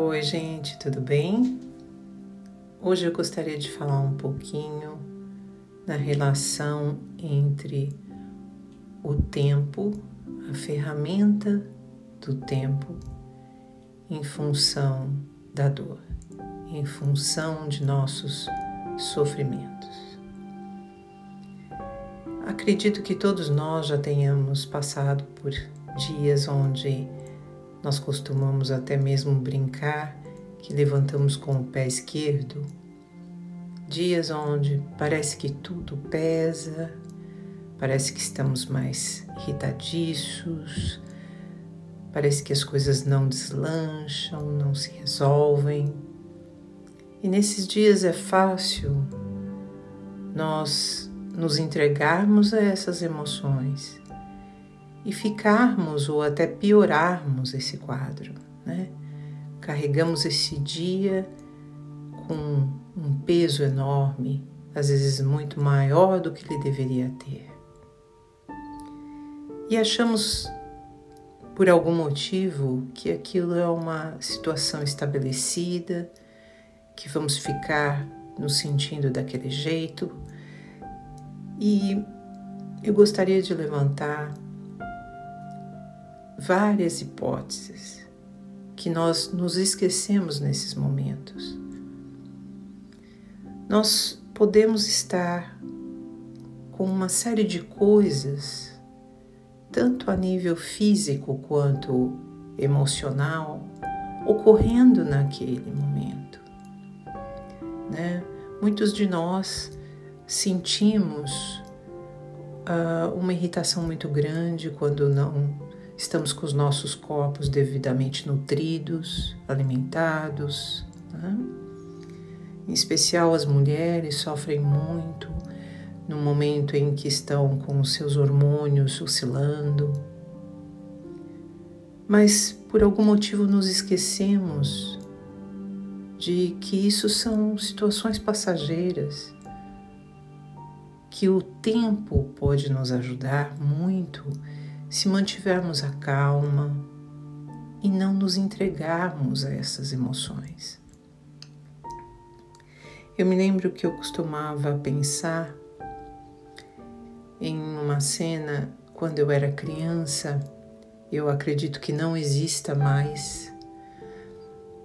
Oi, gente, tudo bem? Hoje eu gostaria de falar um pouquinho da relação entre o tempo, a ferramenta do tempo, em função da dor, em função de nossos sofrimentos. Acredito que todos nós já tenhamos passado por dias onde nós costumamos até mesmo brincar que levantamos com o pé esquerdo. Dias onde parece que tudo pesa, parece que estamos mais irritadiços, parece que as coisas não deslancham, não se resolvem. E nesses dias é fácil nós nos entregarmos a essas emoções e ficarmos ou até piorarmos esse quadro, né? Carregamos esse dia com um peso enorme, às vezes muito maior do que ele deveria ter. E achamos por algum motivo que aquilo é uma situação estabelecida, que vamos ficar nos sentindo daquele jeito. E eu gostaria de levantar várias hipóteses que nós nos esquecemos nesses momentos. Nós podemos estar com uma série de coisas, tanto a nível físico quanto emocional, ocorrendo naquele momento. Né? Muitos de nós sentimos uh, uma irritação muito grande quando não estamos com os nossos corpos devidamente nutridos, alimentados. Né? Em especial as mulheres sofrem muito no momento em que estão com os seus hormônios oscilando. Mas por algum motivo nos esquecemos de que isso são situações passageiras, que o tempo pode nos ajudar muito se mantivermos a calma e não nos entregarmos a essas emoções. Eu me lembro que eu costumava pensar em uma cena quando eu era criança, eu acredito que não exista mais,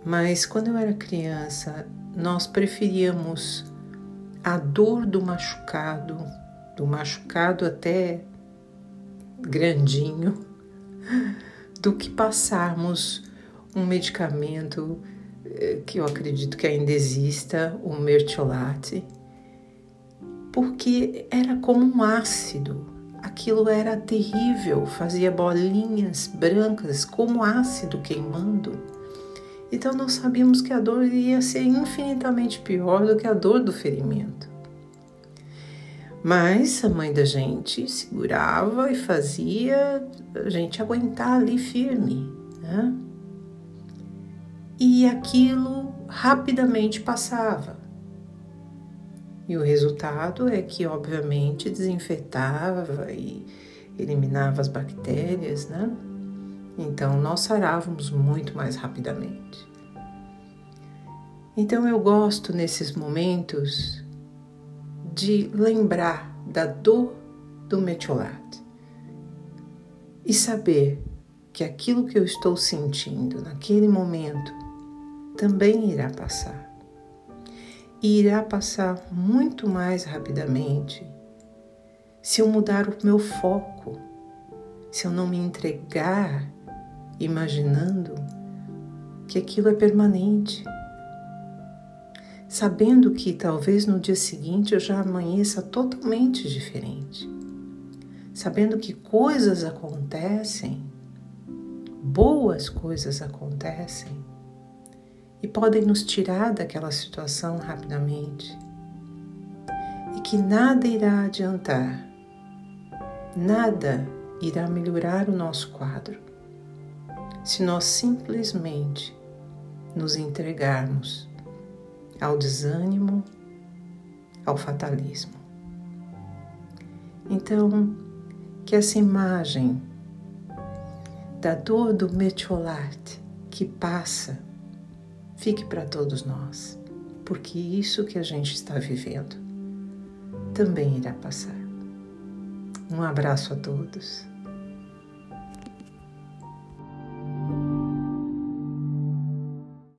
mas quando eu era criança, nós preferíamos a dor do machucado, do machucado até grandinho do que passarmos um medicamento eh, que eu acredito que ainda exista, o mertiolate, porque era como um ácido. Aquilo era terrível, fazia bolinhas brancas como ácido queimando. Então nós sabíamos que a dor ia ser infinitamente pior do que a dor do ferimento. Mas a mãe da gente segurava e fazia a gente aguentar ali firme, né? E aquilo rapidamente passava. E o resultado é que, obviamente, desinfetava e eliminava as bactérias, né? Então nós sarávamos muito mais rapidamente. Então eu gosto nesses momentos de lembrar da dor do metiolate e saber que aquilo que eu estou sentindo naquele momento também irá passar. E irá passar muito mais rapidamente se eu mudar o meu foco, se eu não me entregar imaginando que aquilo é permanente sabendo que talvez no dia seguinte eu já amanheça totalmente diferente, sabendo que coisas acontecem, boas coisas acontecem e podem nos tirar daquela situação rapidamente. E que nada irá adiantar, nada irá melhorar o nosso quadro se nós simplesmente nos entregarmos ao desânimo, ao fatalismo. Então, que essa imagem da dor do metiolate que passa fique para todos nós, porque isso que a gente está vivendo também irá passar. Um abraço a todos.